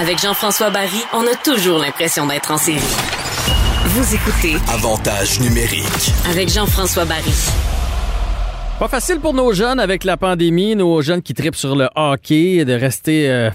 Avec Jean-François Barry, on a toujours l'impression d'être en série. Vous écoutez Avantage numérique. avec Jean-François Barry. Pas facile pour nos jeunes avec la pandémie, nos jeunes qui tripent sur le hockey, de rester euh,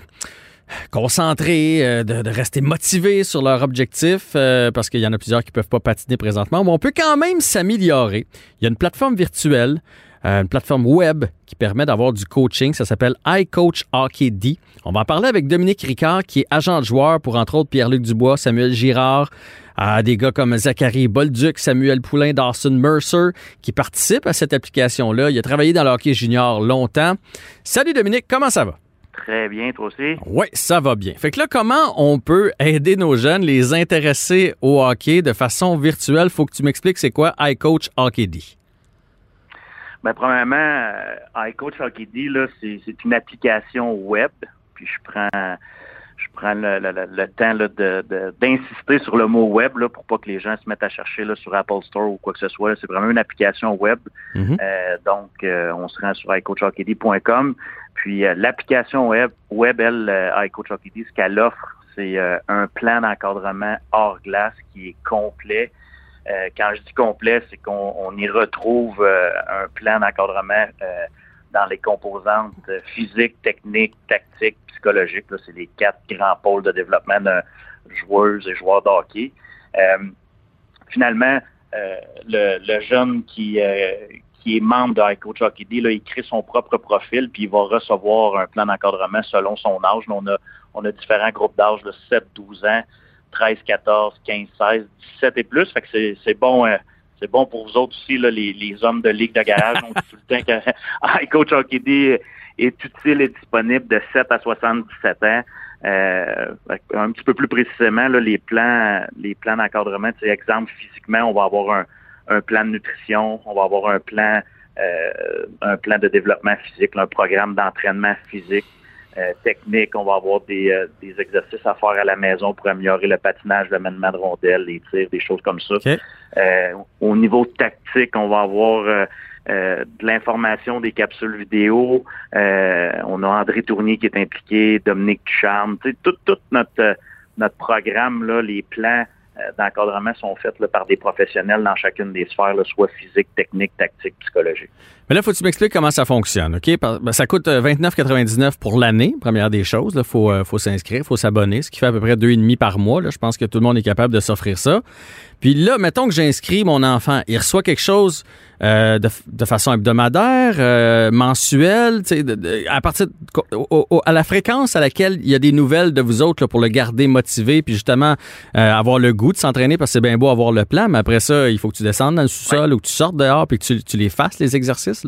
concentrés, euh, de, de rester motivés sur leur objectif, euh, parce qu'il y en a plusieurs qui peuvent pas patiner présentement. Mais on peut quand même s'améliorer. Il y a une plateforme virtuelle, une plateforme web qui permet d'avoir du coaching. Ça s'appelle iCoach Hockey D. On va en parler avec Dominique Ricard, qui est agent de joueur pour entre autres Pierre-Luc Dubois, Samuel Girard, à des gars comme Zachary Bolduc, Samuel Poulain, Dawson Mercer, qui participent à cette application-là. Il a travaillé dans le hockey junior longtemps. Salut Dominique, comment ça va? Très bien, toi aussi? Oui, ça va bien. Fait que là, comment on peut aider nos jeunes, les intéresser au hockey de façon virtuelle? Faut que tu m'expliques c'est quoi iCoach Hockey D? Ben, premièrement, euh, iCoach Hockey là, c'est, c'est une application web. Puis je prends je prends le, le- le- le temps là, de, de- d'insister sur le mot web là, pour pas que les gens se mettent à chercher là, sur Apple Store ou quoi que ce soit. là. C'est vraiment une application web. Mhm. Euh, donc, euh, on se rend sur iCoachHockeyD.com. Puis euh, l'application web, web, elle, euh, iCoach Hockey D, ce qu'elle offre, c'est euh, un plan d'encadrement hors glace qui est complet. Euh, quand je dis complet, c'est qu'on on y retrouve euh, un plan d'encadrement euh, dans les composantes physiques, techniques, tactiques, psychologiques. Là, c'est les quatre grands pôles de développement de joueuses et joueurs de hockey. Euh, finalement, le, jeune qui, est membre de iCoach Hockey D, là, il crée son propre profil, puis il va recevoir un plan d'encadrement selon son âge. On, a, différents groupes d'âge, là, 7, 12 ans, 13, 14, 15, 16, 17 et plus. Fait que c'est, c'est bon. euh, c'est bon pour vous autres aussi, là, les, les hommes de ligue de garage. On tout le temps que iCoach Hockey D est utile et disponible de 7 à 77 ans. Euh, un petit peu plus précisément, là, les plans, les plans d'encadrement, sais, exemple, physiquement, on va avoir un, un plan de nutrition, on va avoir un plan, euh, un plan de développement physique, un programme d'entraînement physique, euh, technique, on va avoir des, euh, des exercices à faire à la maison pour améliorer le patinage, le maniement de rondelles, les tirs, des choses comme ça. Euh, au niveau tactique, on va avoir euh, de l'information des capsules vidéo. Euh, on a André Tournier qui est impliqué, Dominique Ducharme. Tout, tout notre, notre programme, là, les plans euh, d'encadrement sont faits là, par des professionnels dans chacune des sphères, là, soit physique, technique, tactique, psychologique. Mais là, faut que tu m'expliques comment ça fonctionne, OK? Ben, ça coûte euh, 29,99 pour l'année, première des choses. Il faut, euh, faut s'inscrire, faut s'abonner, ce qui fait à peu près 2,5 par mois. Là. Je pense que tout le monde est capable de s'offrir ça. Puis là, mettons que j'inscris mon enfant. Il reçoit quelque chose euh, de, de façon hebdomadaire, euh, mensuelle, de- de- à partir de- au- au- à la fréquence à laquelle il y a des nouvelles de vous autres là, pour le garder motivé, puis justement euh, avoir le goût de s'entraîner parce que c'est bien beau avoir le plan, mais après ça, il faut que tu descendes dans le sous-sol ou que tu sortes dehors puis que tu, tu les fasses, les exercices.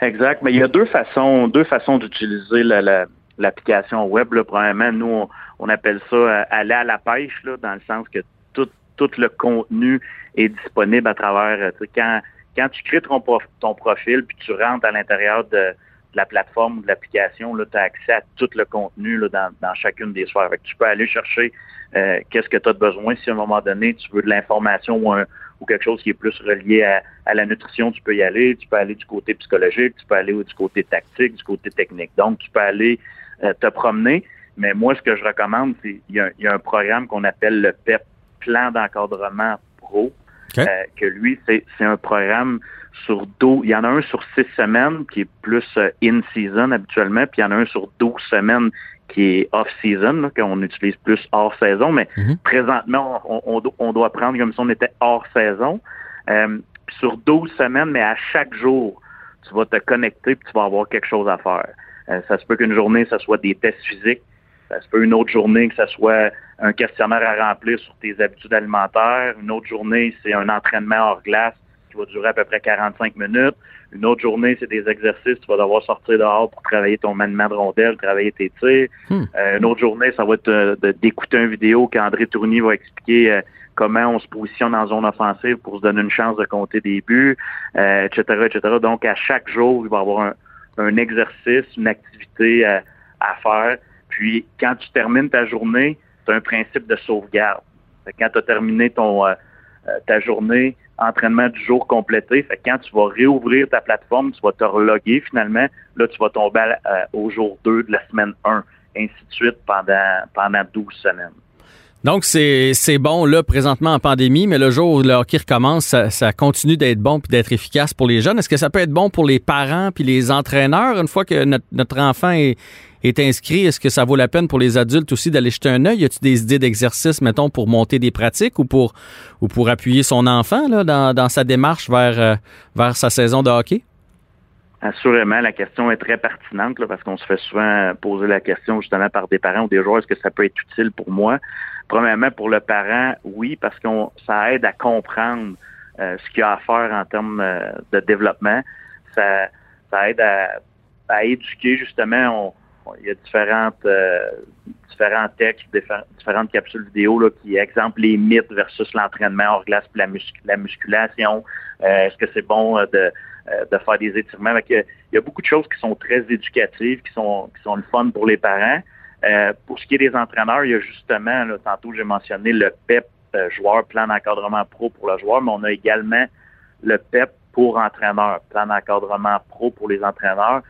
Exact. Mais il y a deux façons, deux façons d'utiliser la- la- l'application web. Là. Premièrement, nous, on, appelle ça euh, aller à la pêche, là, dans le sens que tout, le contenu est disponible à travers. euh, Quand, tu crées ton, prof- ton profil puis tu rentres à l'intérieur de, la plateforme ou de l'application, tu as accès à tout le contenu dans, chacune des que tu peux aller chercher euh, qu'est-ce que tu as besoin. Si à un moment donné, tu veux de l'information ou, un- ou quelque chose qui est plus relié à, à la nutrition, tu peux y aller. Tu peux aller du côté psychologique, tu peux aller du côté tactique, du côté technique. Donc, tu peux aller euh, te promener. Mais moi, ce que je recommande, c'est il y a, il y a un programme qu'on appelle le PEP, Plan d'encadrement pro, euh, que lui, c'est un programme sur 12, il y en a un sur six semaines qui est plus euh, in-season habituellement, puis il y en a un sur 12 semaines qui est off-season, qu'on utilise plus hors saison, mais Mhm. présentement, on, on on doit prendre comme si on était hors saison. Euh, sur 12 semaines, mais à chaque jour, tu vas te connecter puis tu vas avoir quelque chose à faire. Euh, ça se peut qu'une journée, ça soit des tests physiques. Ça se peut une autre journée que ça soit un questionnaire à remplir sur tes habitudes alimentaires. Une autre journée, c'est un entraînement hors glace va durer à peu près 45 minutes. Une autre journée, c'est des exercices. Tu vas devoir sortir dehors pour travailler ton maniement de rondelle, travailler tes tirs. Hmm. Euh, une autre journée, ça va être euh, d'écouter une vidéo qu'André Tournier va expliquer euh, comment on se positionne en zone offensive pour se donner une chance de compter des buts, euh, etc., etc. Donc, à chaque jour, il va y avoir un, un exercice, une activité euh, à faire. Puis, quand tu termines ta journée, tu as un principe de sauvegarde. Quand tu as terminé ton, ta journée, entraînement du jour complété, fait que quand tu vas réouvrir ta plateforme, tu vas te reloguer finalement, là, tu vas tomber euh, au jour 2 de la semaine 1, ainsi de suite pendant, pendant 12 semaines. Donc, c'est bon, là, présentement en pandémie, mais le jour où le hockey recommence, ça, continue d'être bon puis d'être efficace pour les jeunes. Est-ce que ça peut être bon pour les parents puis les entraîneurs une fois que notre enfant est, est inscrit? Est-ce que ça vaut la peine pour les adultes aussi d'aller jeter un œil? Y a-tu des idées d'exercice, mettons, pour monter des pratiques ou pour, ou pour appuyer son enfant dans, sa démarche vers, euh, vers sa saison de hockey? Assurément, la question est très pertinente là, parce qu'on se fait souvent poser la question justement par des parents ou des joueurs, est-ce que ça peut être utile pour moi? Premièrement, pour le parent, oui, parce qu'on ça aide à comprendre euh, ce qu'il y a à faire en termes euh, de développement. Ça, ça aide à, à éduquer justement. Il y a différentes euh, différents textes, diffé- différentes capsules vidéo là, qui exemple les mythes versus l'entraînement hors glace la, la musculation. Euh, est-ce que c'est bon euh, de faire des étirements? Il y a beaucoup de choses qui sont très éducatives, qui sont, fun pour les parents. Pour ce qui est des entraîneurs, il y a justement, tantôt j'ai mentionné le PEP euh, joueur, plan d'encadrement pro pour le joueur, mais on a également le PEP pour entraîneur, plan d'encadrement pro pour les entraîneurs.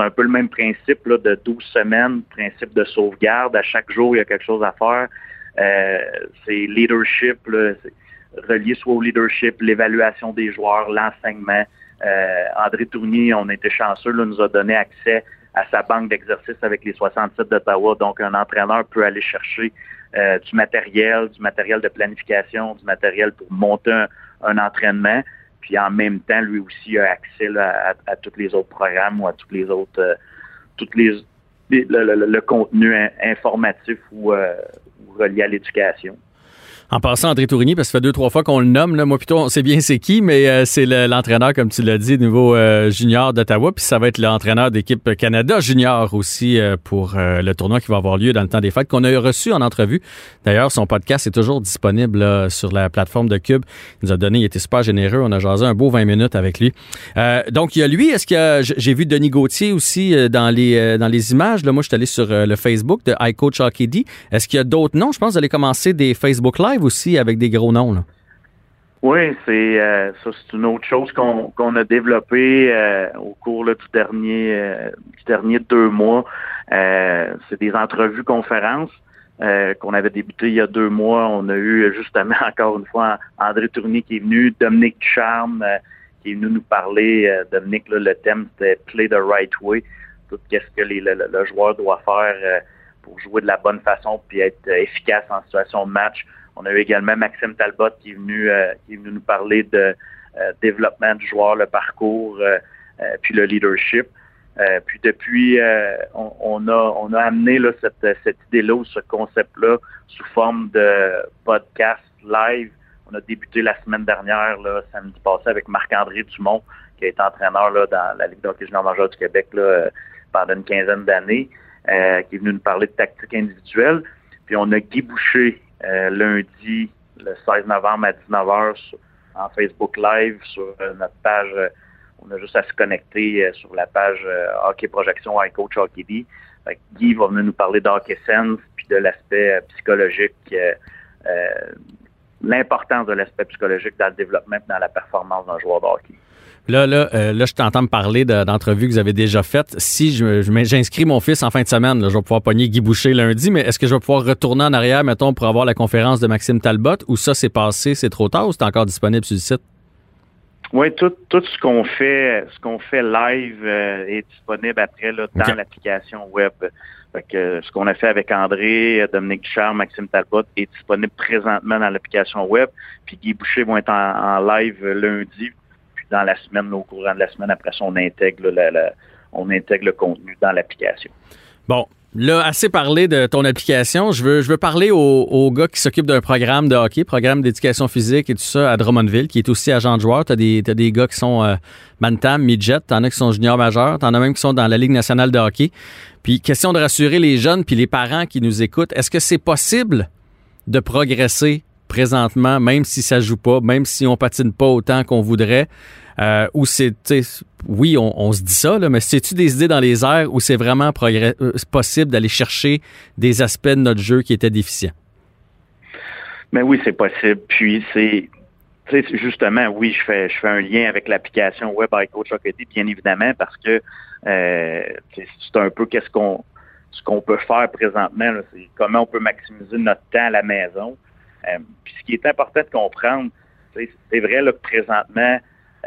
C'est un peu le même principe là, de 12 semaines, principe de sauvegarde. À chaque jour, il y a quelque chose à faire. Euh, c'est leadership, relié soit au leadership, l'évaluation des joueurs, l'enseignement. Euh, André Tournier, on été chanceux, nous a donné accès à sa banque d'exercices avec les 67 d'Ottawa. Donc, un entraîneur peut aller chercher euh, du matériel, du matériel de planification, du matériel pour monter un entraînement. Puis en même temps, lui aussi a accès à, tous les autres programmes ou à tous les autres, euh, toutes les, le, contenu in- informatif euh, ou relié à l'éducation. En passant, André Tourigny, parce que ça fait deux, trois fois qu'on le nomme, là, moi plutôt, on sait bien c'est qui, mais euh, c'est le- l'entraîneur, comme tu l'as dit, niveau euh, junior d'Ottawa, puis ça va être l'entraîneur d'équipe Canada junior aussi euh, pour euh, le tournoi qui va avoir lieu dans le temps des fêtes, qu'on a reçu en entrevue. D'ailleurs, son podcast est toujours disponible là, sur la plateforme de Cube. Il nous a donné, il était super généreux, on a jasé un beau 20 minutes avec lui. Euh, donc, il y a lui, est-ce que j'ai vu Denis Gauthier aussi euh, dans les euh, dans les images, là, moi je suis allé sur euh, le Facebook de iCoach Hockey D. Est-ce qu'il y a d'autres noms? Je pense que vous allez commencer des Facebook Aussi avec des gros noms. Oui, c'est euh, ça, c'est une autre chose qu'on a développé euh, au cours là, du dernier euh, du dernier deux mois. C'est des entrevues conférences qu'on avait débuté il y a deux mois. On a eu justement encore une fois André Tournier qui est venu, Dominique Ducharme euh, qui est venu nous parler. Dominique, le thème c'était Play the right way. Tout qu'est-ce que le, le- joueur doit faire pour jouer de la bonne façon puis être efficace en situation de match. On a eu également Maxime Talbot qui est venu, euh, qui est venu nous parler de euh, développement du joueur, le parcours, euh, puis le leadership. Puis depuis, on, a, on a amené cette, cette idée-là ou ce concept-là sous forme de podcast live. On a débuté la semaine dernière, samedi passé, avec Marc-André Dumont, qui a été entraîneur là, dans la Ligue d'hockey junior du Québec là, pendant une quinzaine d'années, qui est venu nous parler de tactique individuelle. Puis on a Guy Boucher lundi, le 16 novembre à 19h sur- en Facebook Live sur euh, notre page. euh, on a juste à se connecter euh, sur la page euh, Hockey Projection iCoach Hockey D. Guy va venir nous parler d'Hockey Sense puis de l'aspect euh, psychologique, euh, euh, l'importance de l'aspect psychologique dans le développement et dans la performance d'un joueur de hockey. Là, là, euh, là, je t'entends me parler de- d'entrevues que vous avez déjà faites. Si je, je j'inscris mon fils en fin de semaine, là, je vais pouvoir pogner Guy Boucher lundi, mais est-ce que je vais pouvoir retourner en arrière, mettons, pour avoir la conférence de Maxime Talbot, ou ça, c'est passé, c'est trop tard, ou c'est encore disponible sur le site? Oui, tout, tout ce qu'on fait, ce qu'on fait live euh, est disponible après là, dans l'application web. Fait que, euh, ce qu'on a fait avec André, Dominique Ducharme, Maxime Talbot est disponible présentement dans l'application web. Puis Guy Boucher vont être en, en live lundi. Dans la semaine, au courant de la semaine, après ça, on intègre le contenu dans l'application. Bon, là, assez parlé de ton application. Je veux, parler au, au gars qui s'occupe d'un programme de hockey, programme d'éducation physique et tout ça à Drummondville, qui est aussi agent de joueur. Tu as des, gars qui sont euh, Bantam, Midget, t'en as qui sont juniors majeurs, t'en as même qui sont dans la Ligue nationale de hockey. Puis, question de rassurer les jeunes puis les parents qui nous écoutent, est-ce que c'est possible de progresser présentement, même si ça joue pas, même si on patine pas autant qu'on voudrait? Euh, ou c'est, oui, on, se dit ça, là, mais c'est-tu des idées dans les airs où c'est vraiment euh, possible d'aller chercher des aspects de notre jeu qui étaient déficients? Mais oui, c'est possible. Puis c'est justement, oui, je fais je fais un lien avec l'application Web iCoach Hockey, bien évidemment, parce que euh, c'est un peu qu'est-ce ce qu'on peut faire présentement, c'est comment on peut maximiser notre temps à la maison. Euh, puis ce qui est important de comprendre, c'est vrai que présentement,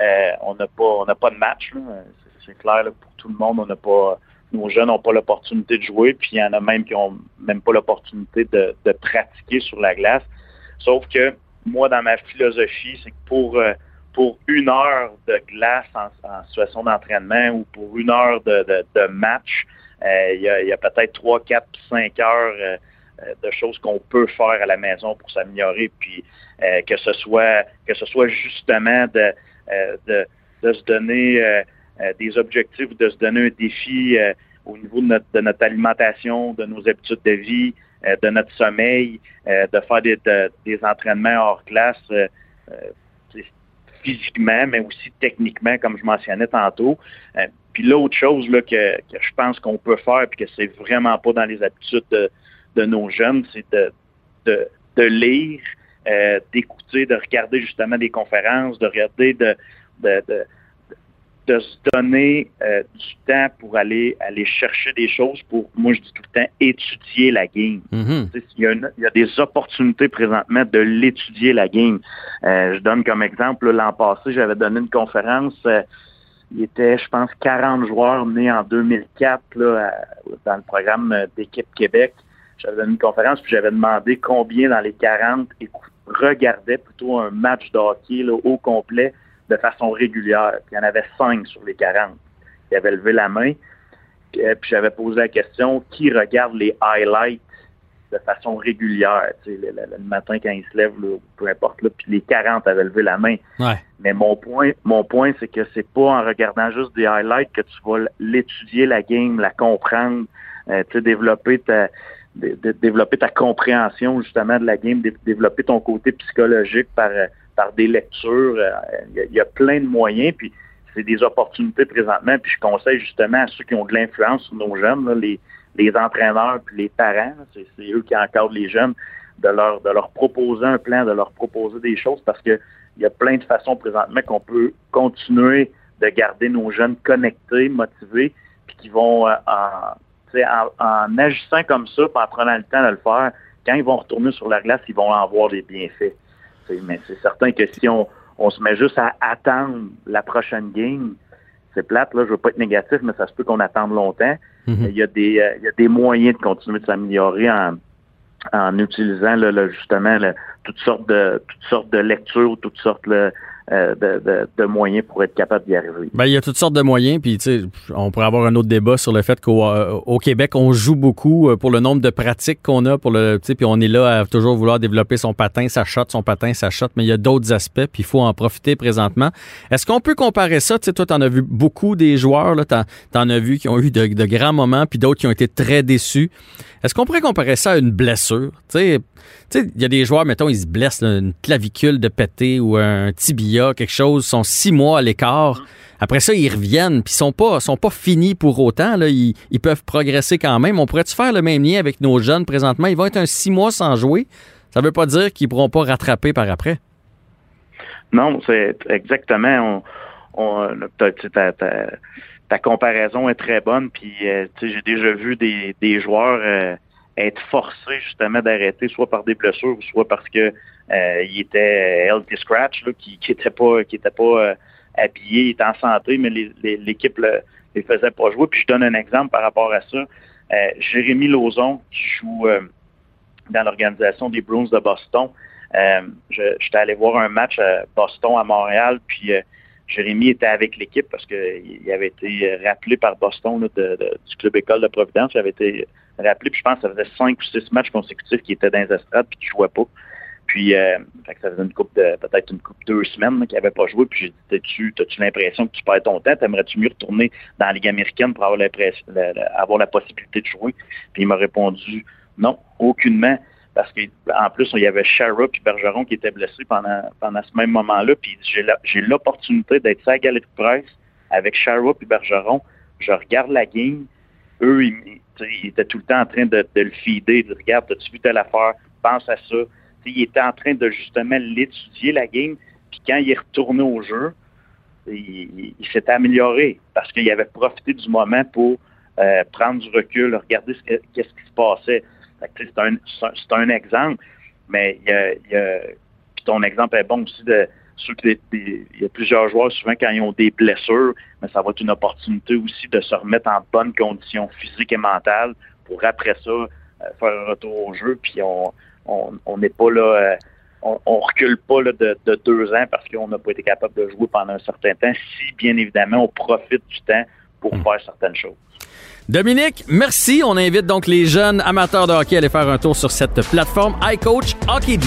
euh, on n'a pas on n'a pas de match. C'est- clair là, pour tout le monde, on n'a pas nos jeunes n'ont pas l'opportunité de jouer, puis il y en a même qui ont même pas l'opportunité de, pratiquer sur la glace. Sauf que moi, dans ma philosophie, c'est que pour, euh, pour une heure de glace en, situation d'entraînement ou pour une heure de, match, il y a, peut-être 3, 4, 5 heures de choses qu'on peut faire à la maison pour s'améliorer, puis euh, que ce soit que ce soit justement de, euh, de, se donner euh, euh, des objectifs, de se donner un défi euh, au niveau de notre, de notre alimentation, de nos habitudes de vie, euh, de notre sommeil, euh, de faire des, de- des entraînements hors classe euh, euh, physiquement, mais aussi techniquement, comme je mentionnais tantôt. Euh, puis l'autre chose là, que, que je pense qu'on peut faire, puis que c'est vraiment pas dans les habitudes de, nos jeunes, c'est de, de, de lire, euh, d'écouter, de regarder justement des conférences, de regarder de, de, de, de se donner euh, du temps pour aller aller chercher des choses pour, moi je dis tout le temps, étudier la game. Mhm. Il y, a une- il y a des opportunités présentement de l'étudier, la game. Euh, je donne comme exemple, l'an passé, j'avais donné une conférence. il était, je pense, 40 joueurs nés en 2004 là, à- dans le programme d'équipe Québec. J'avais donné une conférence, puis j'avais demandé combien dans les 40 écou- regardaient plutôt un match de hockey là, au complet de façon régulière. Puis il y en avait 5 sur les 40 qui avaient levé la main. Puis, euh, puis j'avais posé la question, qui regarde les highlights de façon régulière, tu sais, le, le- le matin quand ils se lèvent, là, peu importe, là, puis les 40 avaient levé la main. Ouais. Mais mon point, mon point, c'est que c'est pas en regardant juste des highlights que tu vas l'étudier la game, la comprendre, euh, tu sais, développer ta dé- dé- développer ta compréhension justement de la game, dé- développer ton côté psychologique par euh, par des lectures. euh, Il y, a- plein de moyens, puis c'est des opportunités présentement. Puis je conseille justement à ceux qui ont de l'influence sur nos jeunes, là, les, les entraîneurs puis les parents, c'est eux qui encadrent les jeunes, de leur de leur proposer un plan, de leur proposer des choses parce que il y a plein de façons présentement qu'on peut continuer de garder nos jeunes connectés, motivés, puis qui vont euh, sais, en, en agissant comme ça, en prenant le temps de le faire, quand ils vont retourner sur la glace, ils vont en voir des bienfaits. Mais c'est certain que si on, on se met juste à attendre la prochaine game, c'est plate, là, je veux pas être négatif, mais ça se peut qu'on attende longtemps. Mhm. Il y a des euh, il y a des moyens de continuer de s'améliorer en, en utilisant là, là, justement là, toutes sortes de toutes sortes de lectures, toutes sortes là, euh, de, moyens pour être capable d'y arriver. Ben, il y a toutes sortes de moyens, puis tu sais, on pourrait avoir un autre débat sur le fait qu'au euh, Québec, on joue beaucoup euh, pour le nombre de pratiques qu'on a, pour le, tu puis on est là à toujours vouloir développer son patin, sa shot, son patin, sa shot, mais il y a d'autres aspects, puis il faut en profiter présentement. Est-ce qu'on peut comparer ça? Tu sais, toi, t'en as vu beaucoup des joueurs, t'en, t'en as vu qui ont eu de, grands moments, puis d'autres qui ont été très déçus. Est-ce qu'on pourrait comparer ça à une blessure? Tu tu sais, il y a des joueurs, mettons, ils se blessent, là, une clavicule de pété ou un tibia, quelque chose, sont six mois à l'écart. Après ça, ils reviennent, puis ils sont pas, sont pas finis pour autant. Là. Ils, peuvent progresser quand même. On pourrait-tu faire le même lien avec nos jeunes présentement? Ils vont être un six mois sans jouer. Ça veut pas dire qu'ils pourront pas rattraper par après. Non, c'est exactement. Ta, comparaison est très bonne. Puis, euh, j'ai déjà vu des, des joueurs euh, être forcés justement d'arrêter, soit par des blessures, soit parce que euh, ils étaient healthy scratch, là, qui, étaient pas, qui étaient pas, euh, habillés, ils étaient en santé, mais l'équipe ne les faisait pas jouer. Puis je donne un exemple par rapport à ça. Euh, Jérémy Lauzon, qui joue dans l'organisation des Bruins de Boston, j'étais allé voir un match à Boston à Montréal, puis Jérémy était avec l'équipe parce qu'il avait été rappelé par Boston du club école de Providence. Il avait été rappelé, puis je pense que ça faisait cinq ou six matchs consécutifs qui étaient dans les estrades puis qui ne jouait pas. Puis euh, ça faisait une coupe de peut-être une coupe deux semaines qu'il n'avait pas joué. Puis j'ai dit As-tu l'impression que tu perds ton temps? T'aimerais-tu mieux retourner dans la Ligue américaine pour avoir l'impression avoir la possibilité de jouer? Puis il m'a répondu Non, aucunement. Parce qu'en plus, il y avait Shara et Bergeron qui étaient blessés pendant, pendant ce même moment-là. Puis j'ai l'opportunité d'être sur la galerie de presse avec Shara et Bergeron. Je regarde la game. Eux, ils, étaient tout le temps en train de, le feeder, de regarde, as-tu vu telle affaire? Pense à ça il était en train de justement l'étudier, la game. Puis quand il est retourné au jeu, il, s'est amélioré parce qu'il avait profité du moment pour euh, prendre du recul, regarder ce, qu'est-ce qui se passait. C'est un, un, exemple, mais il y a, ton exemple est bon aussi de il y a plusieurs joueurs, souvent quand ils ont des blessures, mais ça va être une opportunité aussi de se remettre en bonne condition physique et mentale pour après ça euh, faire un retour au jeu. Puis on, on n'est pas là, euh, on, on, recule pas de, deux ans parce qu'on n'a pas été capable de jouer pendant un certain temps, si bien évidemment on profite du temps pour hmm. faire certaines choses. Dominique, merci. On invite donc les jeunes amateurs de hockey à aller faire un tour sur cette plateforme iCoach Hockey